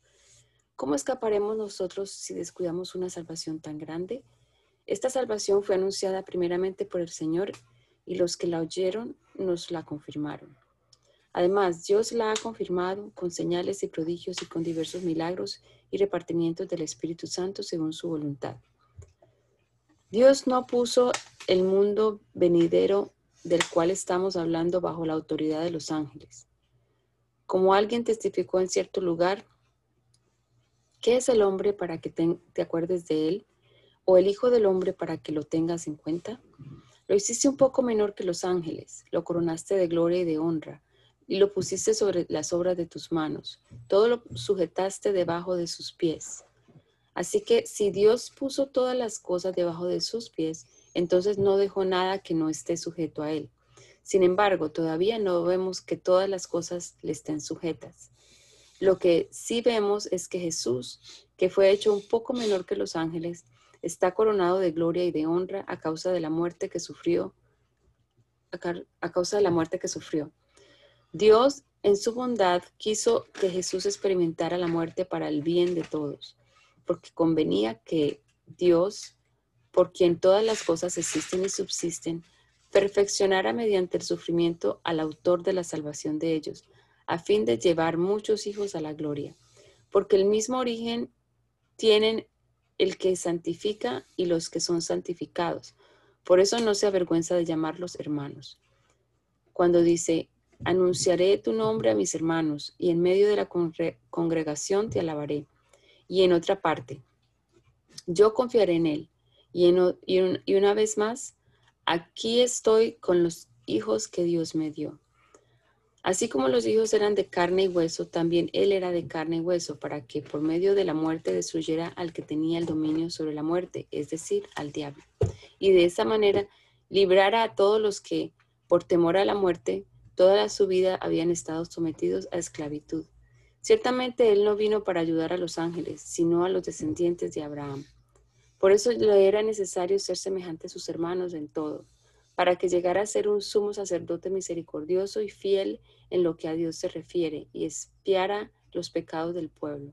¿cómo escaparemos nosotros si descuidamos una salvación tan grande? Esta salvación fue anunciada primeramente por el Señor y los que la oyeron nos la confirmaron. Además, Dios la ha confirmado con señales y prodigios y con diversos milagros y repartimientos del Espíritu Santo según su voluntad. Dios no puso el mundo venidero del cual estamos hablando bajo la autoridad de los ángeles. Como alguien testificó en cierto lugar, ¿qué es el hombre para que te, te acuerdes de él? ¿O el Hijo del hombre para que lo tengas en cuenta? Lo hiciste un poco menor que los ángeles, lo coronaste de gloria y de honra, y lo pusiste sobre las obras de tus manos. Todo lo sujetaste debajo de sus pies. Así que si Dios puso todas las cosas debajo de sus pies, entonces no dejó nada que no esté sujeto a Él. Sin embargo, todavía no vemos que todas las cosas le estén sujetas. Lo que sí vemos es que Jesús, que fue hecho un poco menor que los ángeles, está coronado de gloria y de honra a causa de la muerte que sufrió, a causa de la muerte que sufrió. Dios, en su bondad, quiso que Jesús experimentara la muerte para el bien de todos, porque convenía que Dios, por quien todas las cosas existen y subsisten, perfeccionara mediante el sufrimiento al autor de la salvación de ellos, a fin de llevar muchos hijos a la gloria, porque el mismo origen tienen el que santifica y los que son santificados. Por eso no se avergüenza de llamarlos hermanos. Cuando dice, anunciaré tu nombre a mis hermanos y en medio de la congregación te alabaré. Y en otra parte, yo confiaré en él Y, y una vez más, aquí estoy con los hijos que Dios me dio. Así como los hijos eran de carne y hueso, también él era de carne y hueso, para que por medio de la muerte destruyera al que tenía el dominio sobre la muerte, es decir, al diablo. Y de esa manera librara a todos los que, por temor a la muerte, toda su vida habían estado sometidos a esclavitud. Ciertamente él no vino para ayudar a los ángeles, sino a los descendientes de Abraham. Por eso le era necesario ser semejante a sus hermanos en todo para que llegara a ser un sumo sacerdote misericordioso y fiel en lo que a Dios se refiere y espiara los pecados del pueblo.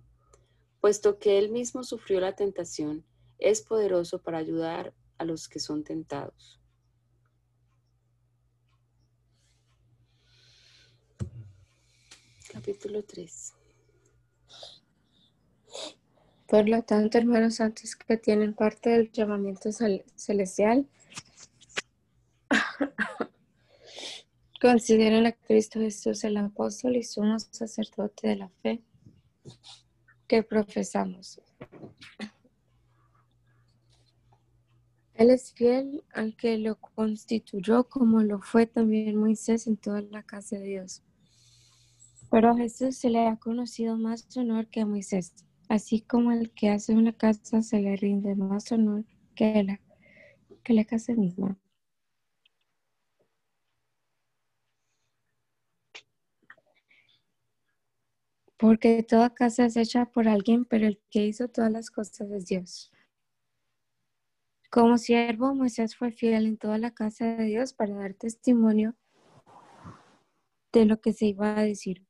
Puesto que él mismo sufrió la tentación, es poderoso para ayudar a los que son tentados. Capítulo 3. Por lo tanto, hermanos santos que tienen parte del llamamiento celestial, Consideren a Cristo Jesús el apóstol y sumo sacerdote de la fe que profesamos. Él es fiel al que lo constituyó como lo fue también Moisés en toda la casa de Dios. Pero a Jesús se le ha conocido más honor que a Moisés, así como el que hace una casa se le rinde más honor que la, que la casa misma. Porque toda casa es hecha por alguien, pero el que hizo todas las cosas es Dios. Como siervo, Moisés fue fiel en toda la casa de Dios para dar testimonio de lo que se iba a decir.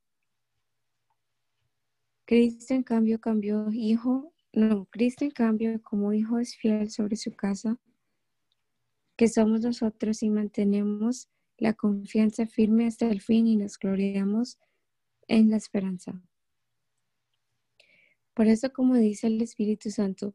Cristo, en cambio, cambió hijo. No, Cristo, en cambio, como hijo es fiel sobre su casa, que somos nosotros y mantenemos la confianza firme hasta el fin y nos gloriamos en la esperanza. Por eso, como dice el Espíritu Santo,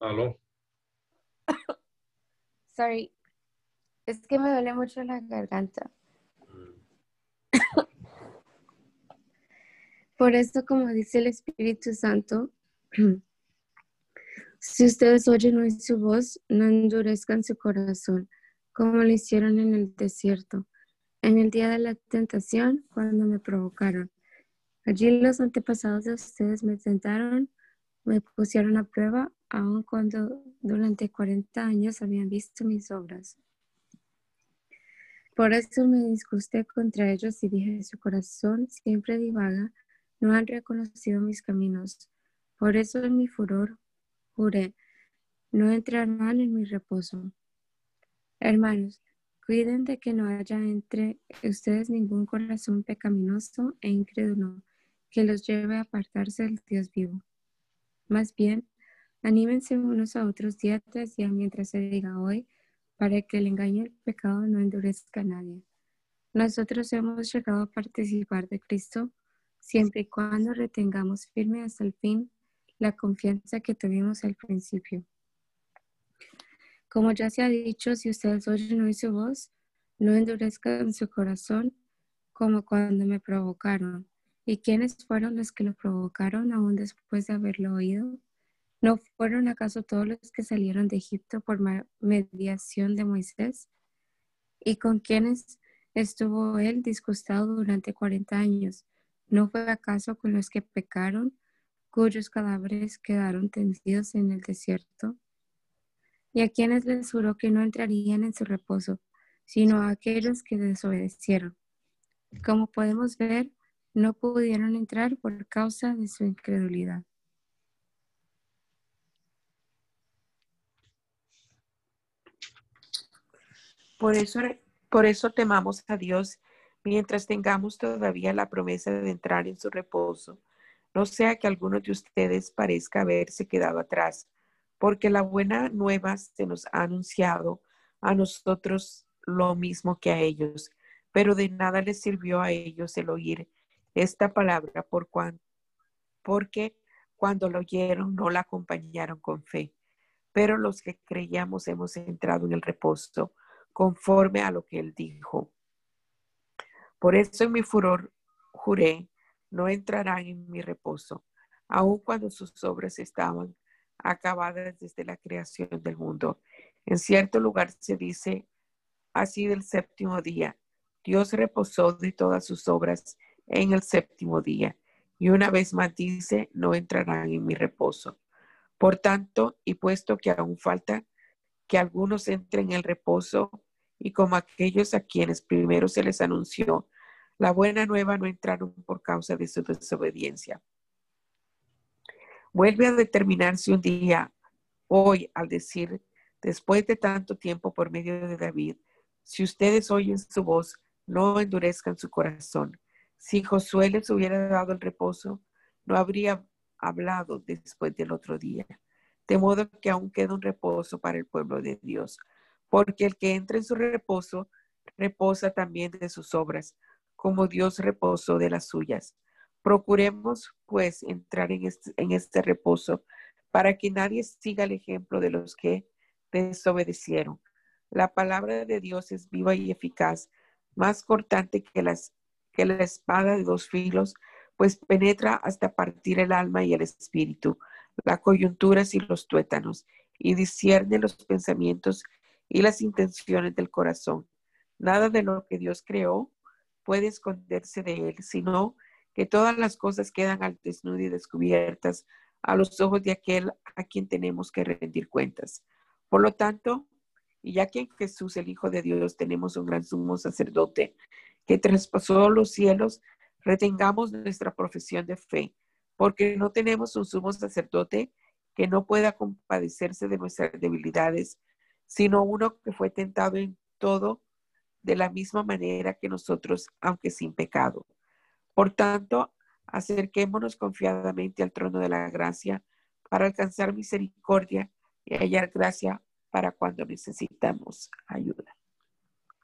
Aló. Sorry, es que me duele mucho la garganta. Por eso, como dice el Espíritu Santo, Si ustedes oyen hoy su voz, no endurezcan su corazón, como lo hicieron en el desierto, en el día de la tentación, cuando me provocaron. Allí los antepasados de ustedes me tentaron, me pusieron a prueba, aun cuando durante 40 años habían visto mis obras. Por eso me disgusté contra ellos y dije, su corazón siempre divaga, no han reconocido mis caminos. Por eso en mi furor juré, no entrarán en mi reposo. Hermanos, cuiden de que no haya entre ustedes ningún corazón pecaminoso e incrédulo que los lleve a apartarse del Dios vivo. Más bien, anímense unos a otros día tras día mientras se diga hoy, para que el engaño del pecado no endurezca a nadie. Nosotros hemos llegado a participar de Cristo siempre y cuando retengamos firme hasta el fin la confianza que tuvimos al principio. Como ya se ha dicho, si ustedes oyen hoy su voz, no endurezcan su corazón como cuando me provocaron. ¿Y quiénes fueron los que lo provocaron aún después de haberlo oído? ¿No fueron acaso todos los que salieron de Egipto por mediación de Moisés? ¿Y con quiénes estuvo él disgustado durante cuarenta años? ¿No fue acaso con los que pecaron cuyos cadáveres quedaron tendidos en el desierto, y a quienes les juró que no entrarían en su reposo, sino a aquellos que desobedecieron. Como podemos ver, no pudieron entrar por causa de su incredulidad. Por eso, por eso temamos a Dios mientras tengamos todavía la promesa de entrar en su reposo no sea que alguno de ustedes parezca haberse quedado atrás, porque la buena nueva se nos ha anunciado a nosotros lo mismo que a ellos, pero de nada les sirvió a ellos el oír esta palabra por porque cuando lo oyeron no la acompañaron con fe. Pero los que creíamos hemos entrado en el reposo conforme a lo que él dijo. Por eso en mi furor juré, no entrarán en mi reposo, aun cuando sus obras estaban acabadas desde la creación del mundo. En cierto lugar se dice así del séptimo día. Dios reposó de todas sus obras en el séptimo día. Y una vez más dice, no entrarán en mi reposo. Por tanto, y puesto que aún falta que algunos entren en el reposo, y como aquellos a quienes primero se les anunció, la buena nueva no entraron por causa de su desobediencia. Vuelve a determinarse un día, hoy, al decir, después de tanto tiempo por medio de David, si ustedes oyen su voz, no endurezcan su corazón. Si Josué les hubiera dado el reposo, no habría hablado después del otro día. De modo que aún queda un reposo para el pueblo de Dios, porque el que entra en su reposo, reposa también de sus obras, como Dios reposó de las suyas. Procuremos, pues, entrar en este, en este reposo para que nadie siga el ejemplo de los que desobedecieron. La palabra de Dios es viva y eficaz, más cortante que la espada de dos filos, pues penetra hasta partir el alma y el espíritu, las coyunturas y los tuétanos, y discierne los pensamientos y las intenciones del corazón. Nada de lo que Dios creó puede esconderse de él, sino que todas las cosas quedan al desnudo y descubiertas a los ojos de aquel a quien tenemos que rendir cuentas. Por lo tanto, y ya que en Jesús, el Hijo de Dios, tenemos un gran sumo sacerdote que traspasó los cielos, retengamos nuestra profesión de fe, porque no tenemos un sumo sacerdote que no pueda compadecerse de nuestras debilidades, sino uno que fue tentado en todo de la misma manera que nosotros, aunque sin pecado. Por tanto, acerquémonos confiadamente al trono de la gracia para alcanzar misericordia y hallar gracia para cuando necesitamos ayuda.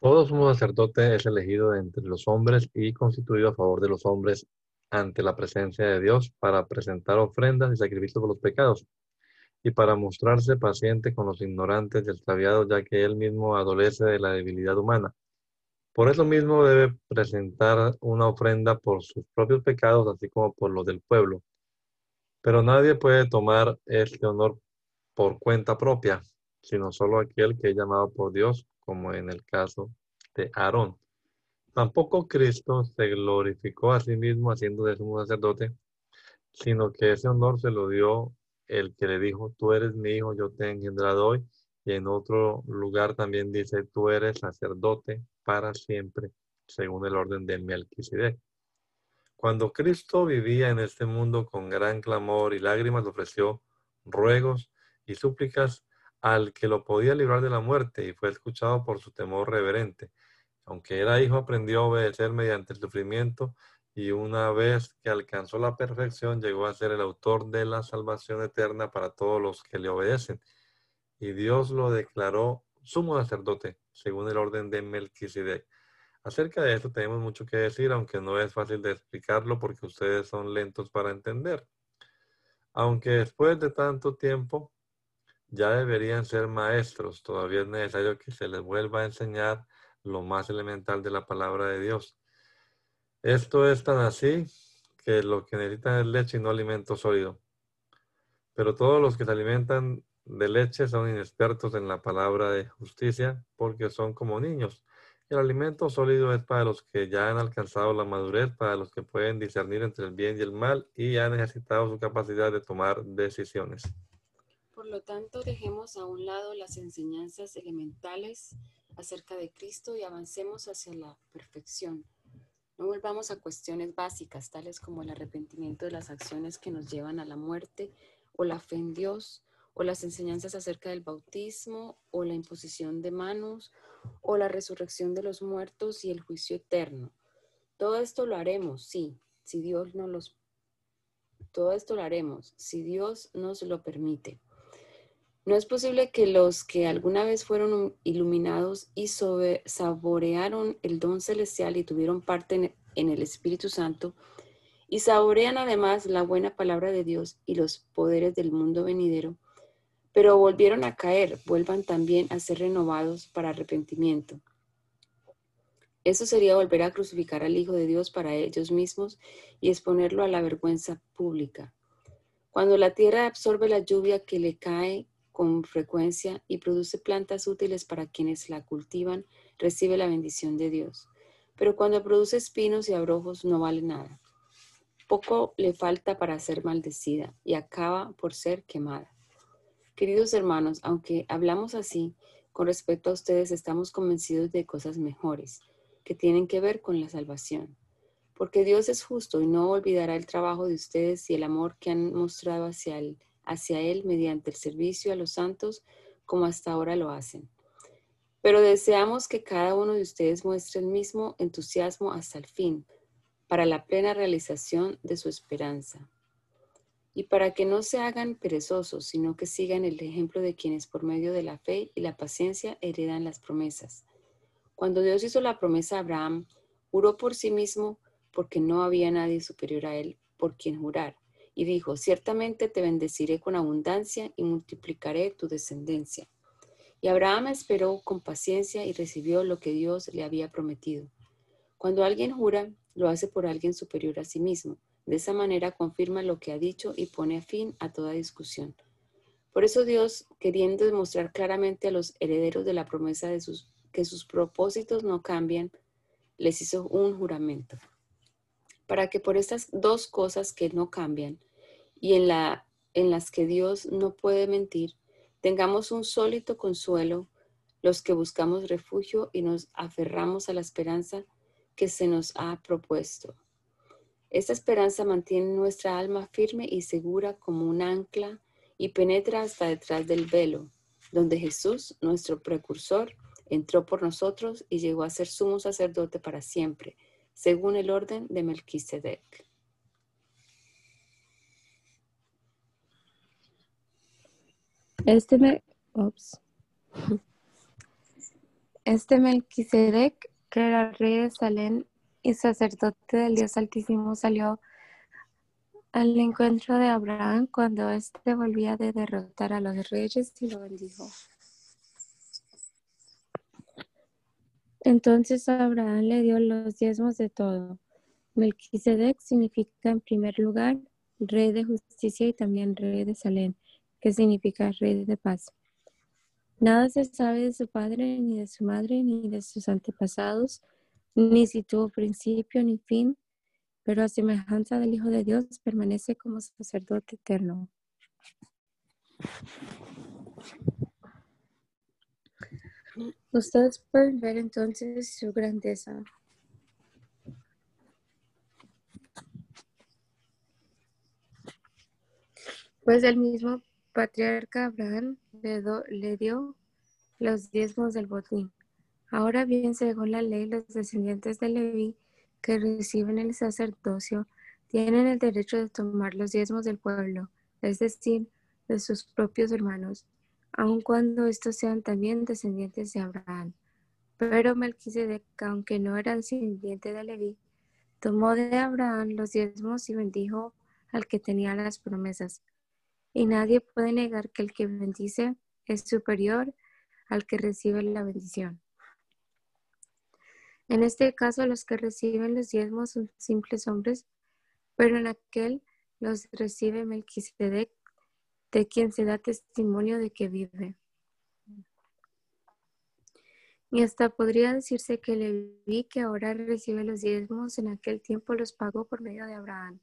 Todo sumo sacerdote es elegido entre los hombres y constituido a favor de los hombres ante la presencia de Dios para presentar ofrendas y sacrificios por los pecados y para mostrarse paciente con los ignorantes y extraviados, ya que él mismo adolece de la debilidad humana. Por eso mismo debe presentar una ofrenda por sus propios pecados, así como por los del pueblo. Pero nadie puede tomar este honor por cuenta propia, sino solo aquel que es llamado por Dios, como en el caso de Aarón. Tampoco Cristo se glorificó a sí mismo haciendo de sumo sacerdote, sino que ese honor se lo dio el que le dijo, tú eres mi hijo, yo te engendrado hoy. Y en otro lugar también dice, tú eres sacerdote para siempre, según el orden de Melquisedec. Cuando Cristo vivía en este mundo con gran clamor y lágrimas, ofreció ruegos y súplicas al que lo podía librar de la muerte y fue escuchado por su temor reverente. Aunque era hijo, aprendió a obedecer mediante el sufrimiento y una vez que alcanzó la perfección, llegó a ser el autor de la salvación eterna para todos los que le obedecen. Y Dios lo declaró sumo sacerdote, según el orden de Melquisedec. Acerca de esto tenemos mucho que decir, aunque no es fácil de explicarlo porque ustedes son lentos para entender. Aunque después de tanto tiempo ya deberían ser maestros. Todavía es necesario que se les vuelva a enseñar lo más elemental de la palabra de Dios. Esto es tan así que lo que necesitan es leche y no alimento sólido. Pero todos los que se alimentan de leche son inexpertos en la palabra de justicia porque son como niños. El alimento sólido es para los que ya han alcanzado la madurez, para los que pueden discernir entre el bien y el mal y han ejercitado su capacidad de tomar decisiones. Por lo tanto, dejemos a un lado las enseñanzas elementales acerca de Cristo y avancemos hacia la perfección. No volvamos a cuestiones básicas, tales como el arrepentimiento de las acciones que nos llevan a la muerte, o la fe en Dios, o las enseñanzas acerca del bautismo, o la imposición de manos, o la resurrección de los muertos y el juicio eterno. Todo esto lo haremos, sí, si Dios nos los todo esto lo haremos, si Dios nos lo permite. No es posible que los que alguna vez fueron iluminados y saborearon el don celestial y tuvieron parte en el Espíritu Santo y saborean además la buena palabra de Dios y los poderes del mundo venidero, pero volvieron a caer, vuelvan también a ser renovados para arrepentimiento. Eso sería volver a crucificar al Hijo de Dios para ellos mismos y exponerlo a la vergüenza pública. Cuando la tierra absorbe la lluvia que le cae con frecuencia y produce plantas útiles para quienes la cultivan, recibe la bendición de Dios. Pero cuando produce espinos y abrojos no vale nada. Poco le falta para ser maldecida y acaba por ser quemada. Queridos hermanos, aunque hablamos así, con respecto a ustedes estamos convencidos de cosas mejores que tienen que ver con la salvación. Porque Dios es justo y no olvidará el trabajo de ustedes y el amor que han mostrado hacia él, hacia él mediante el servicio a los santos como hasta ahora lo hacen. Pero deseamos que cada uno de ustedes muestre el mismo entusiasmo hasta el fin, para la plena realización de su esperanza. Y para que no se hagan perezosos, sino que sigan el ejemplo de quienes por medio de la fe y la paciencia heredan las promesas. Cuando Dios hizo la promesa a Abraham, juró por sí mismo porque no había nadie superior a él por quien jurar, y dijo, ciertamente te bendeciré con abundancia y multiplicaré tu descendencia. Y Abraham esperó con paciencia y recibió lo que Dios le había prometido. Cuando alguien jura, lo hace por alguien superior a sí mismo. De esa manera confirma lo que ha dicho y pone fin a toda discusión. Por eso Dios, queriendo demostrar claramente a los herederos de la promesa de sus que sus propósitos no cambian, les hizo un juramento. Para que por estas dos cosas que no cambian y en, la, en las que Dios no puede mentir, tengamos un sólido consuelo los que buscamos refugio y nos aferramos a la esperanza que se nos ha propuesto. Esta esperanza mantiene nuestra alma firme y segura como un ancla y penetra hasta detrás del velo, donde Jesús, nuestro precursor, entró por nosotros y llegó a ser sumo sacerdote para siempre, según el orden de Melquisedec. Este, me, este Melquisedec, que era rey de Salem y sacerdote del Dios Altísimo, salió al encuentro de Abraham cuando éste volvía de derrotar a los reyes y lo bendijo. Entonces Abraham le dio los diezmos de todo. Melquisedec significa en primer lugar rey de justicia y también rey de Salem, que significa rey de paz. Nada se sabe de su padre, ni de su madre, ni de sus antepasados, ni si tuvo principio ni fin, pero a semejanza del Hijo de Dios permanece como sacerdote eterno. Ustedes pueden ver entonces su grandeza. Pues el mismo patriarca Abraham le, dio los diezmos del botín. Ahora bien, según la ley, los descendientes de Leví que reciben el sacerdocio tienen el derecho de tomar los diezmos del pueblo, es decir, de sus propios hermanos aun cuando estos sean también descendientes de Abraham. Pero Melquisedec, aunque no era descendiente de Leví, tomó de Abraham los diezmos y bendijo al que tenía las promesas. Y nadie puede negar que el que bendice es superior al que recibe la bendición. En este caso, los que reciben los diezmos son simples hombres, pero en aquel los recibe Melquisedec de quien se da testimonio de que vive. Y hasta podría decirse que Leví, que ahora recibe los diezmos, en aquel tiempo los pagó por medio de Abraham.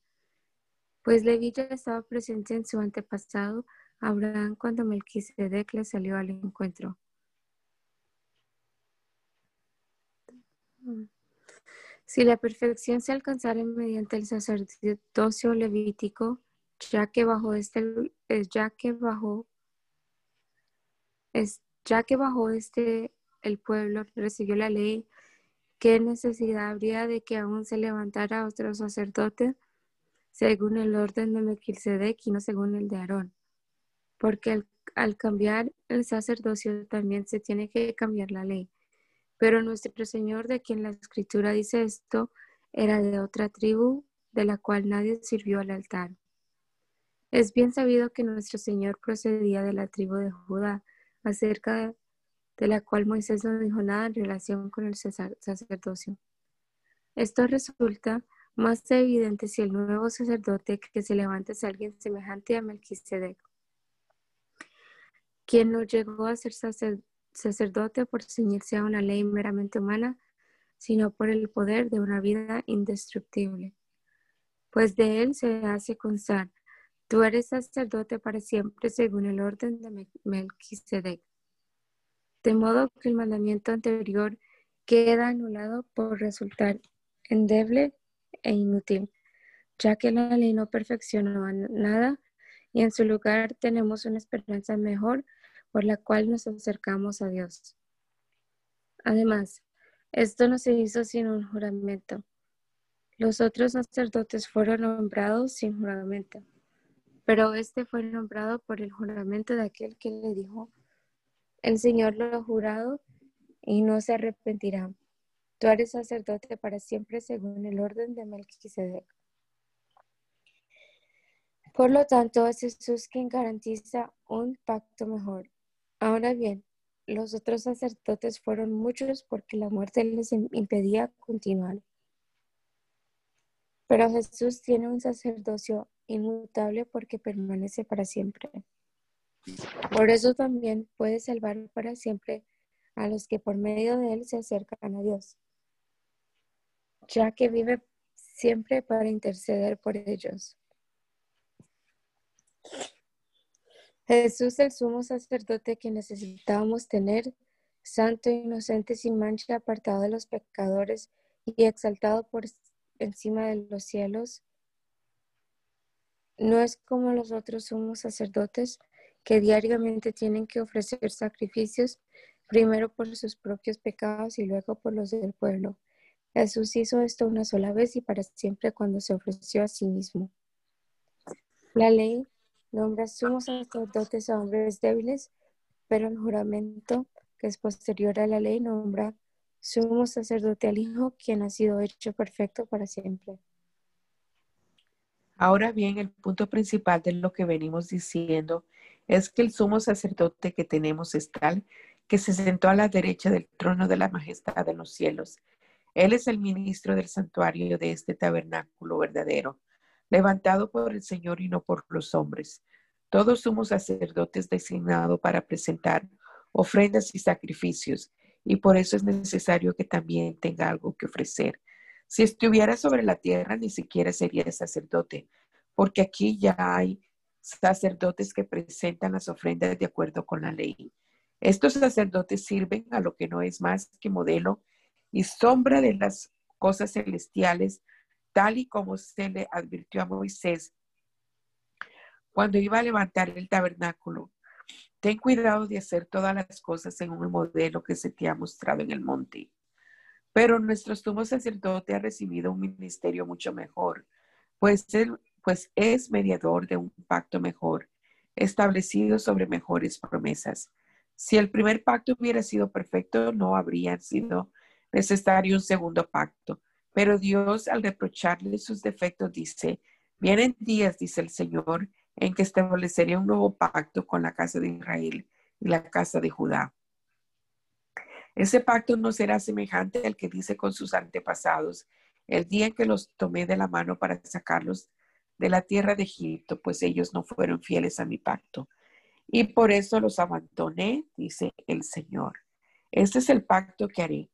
Pues Leví ya estaba presente en su antepasado, Abraham, cuando Melquisedec le salió al encuentro. Si la perfección se alcanzara mediante el sacerdocio levítico, ya que bajo este ya que es, ya que bajo este el pueblo recibió la ley, ¿qué necesidad habría de que aún se levantara otro sacerdote según el orden de Melquisedec y no según el de Aarón? Porque al, al cambiar el sacerdocio también se tiene que cambiar la ley. Pero nuestro Señor, de quien la Escritura dice esto, era de otra tribu, de la cual nadie sirvió al altar. Es bien sabido que nuestro Señor procedía de la tribu de Judá, acerca de la cual Moisés no dijo nada en relación con el sacerdocio. Esto resulta más evidente si el nuevo sacerdote que se levanta es alguien semejante a Melquisedec, quien no llegó a ser sacerdote por ceñirse a una ley meramente humana, sino por el poder de una vida indestructible. Pues de él se hace constar, tú eres sacerdote para siempre según el orden de Melquisedec. De modo que el mandamiento anterior queda anulado por resultar endeble e inútil, ya que la ley no perfeccionó nada y en su lugar tenemos una esperanza mejor por la cual nos acercamos a Dios. Además, esto no se hizo sin un juramento. Los otros sacerdotes fueron nombrados sin juramento, pero este fue nombrado por el juramento de aquel que le dijo, el Señor lo ha jurado y no se arrepentirá. Tú eres sacerdote para siempre según el orden de Melquisedec. Por lo tanto, es Jesús quien garantiza un pacto mejor. Ahora bien, los otros sacerdotes fueron muchos porque la muerte les impedía continuar. Pero Jesús tiene un sacerdocio inmutable porque permanece para siempre. Por eso también puede salvar para siempre a los que por medio de él se acercan a Dios, ya que vive siempre para interceder por ellos. Jesús, el sumo sacerdote que necesitábamos tener, santo, inocente, sin mancha, apartado de los pecadores y exaltado por encima de los cielos, no es como los otros sumos sacerdotes que diariamente tienen que ofrecer sacrificios, primero por sus propios pecados y luego por los del pueblo. Jesús hizo esto una sola vez y para siempre cuando se ofreció a sí mismo. La ley nombra sumos sacerdotes a hombres débiles, pero el juramento, que es posterior a la ley, nombra sumo sacerdote al Hijo, quien ha sido hecho perfecto para siempre. Ahora bien, el punto principal de lo que venimos diciendo es que el sumo sacerdote que tenemos es tal que se sentó a la derecha del trono de la majestad de los cielos. Él es el ministro del santuario de este tabernáculo verdadero, levantado por el Señor y no por los hombres. Todos somos sacerdotes designados para presentar ofrendas y sacrificios, y por eso es necesario que también tenga algo que ofrecer. Si estuviera sobre la tierra, ni siquiera sería sacerdote, porque aquí ya hay sacerdotes que presentan las ofrendas de acuerdo con la ley. Estos sacerdotes sirven a lo que no es más que modelo y sombra de las cosas celestiales, tal y como se le advirtió a Moisés cuando iba a levantar el tabernáculo. Ten cuidado de hacer todas las cosas según el modelo que se te ha mostrado en el monte. Pero nuestro sumo sacerdote ha recibido un ministerio mucho mejor, pues él pues es mediador de un pacto mejor, establecido sobre mejores promesas. Si el primer pacto hubiera sido perfecto, no habría sido necesario un segundo pacto. Pero Dios, al reprocharle sus defectos, dice, vienen días, dice el Señor, en que estableceré un nuevo pacto con la casa de Israel y la casa de Judá. Ese pacto no será semejante al que dice con sus antepasados, el día en que los tomé de la mano para sacarlos de la tierra de Egipto, pues ellos no fueron fieles a mi pacto. Y por eso los abandoné, dice el Señor. Este es el pacto que haré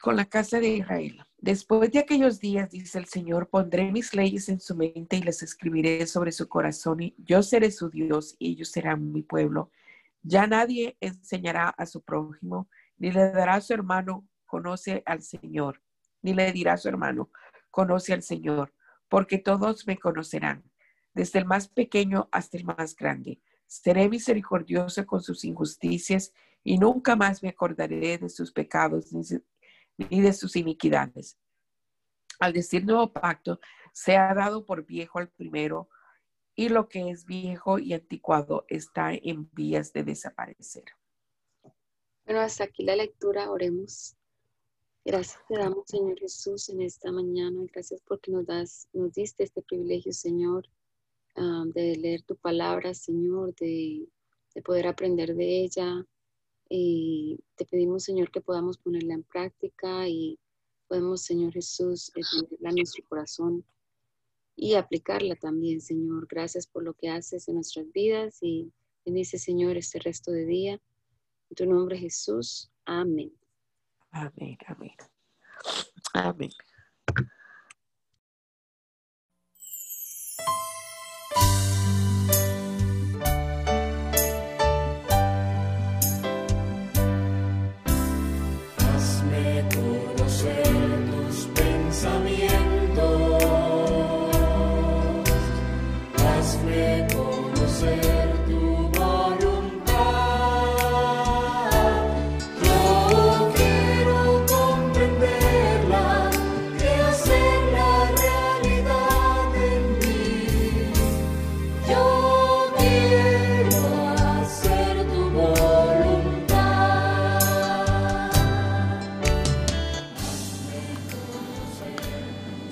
con la casa de Israel. Después de aquellos días, dice el Señor, pondré mis leyes en su mente y les escribiré sobre su corazón y yo seré su Dios y ellos serán mi pueblo. Ya nadie enseñará a su prójimo, ni le dará a su hermano, conoce al Señor, ni le dirá a su hermano, conoce al Señor, porque todos me conocerán, desde el más pequeño hasta el más grande. Seré misericordioso con sus injusticias y nunca más me acordaré de sus pecados ni de sus iniquidades. Al decir nuevo pacto, se ha dado por viejo al primero, y lo que es viejo y anticuado está en vías de desaparecer. Bueno, hasta aquí la lectura, oremos. Gracias te damos, Señor Jesús, en esta mañana. Gracias porque nos, das, nos diste este privilegio, Señor, de leer tu palabra, Señor, de, de poder aprender de ella. Y te pedimos, Señor, que podamos ponerla en práctica y podemos, Señor Jesús, en nuestro corazón y aplicarla también, Señor. Gracias por lo que haces en nuestras vidas y bendice, Señor, este resto de día. En tu nombre, Jesús. Amén. Amén, amén. Amén.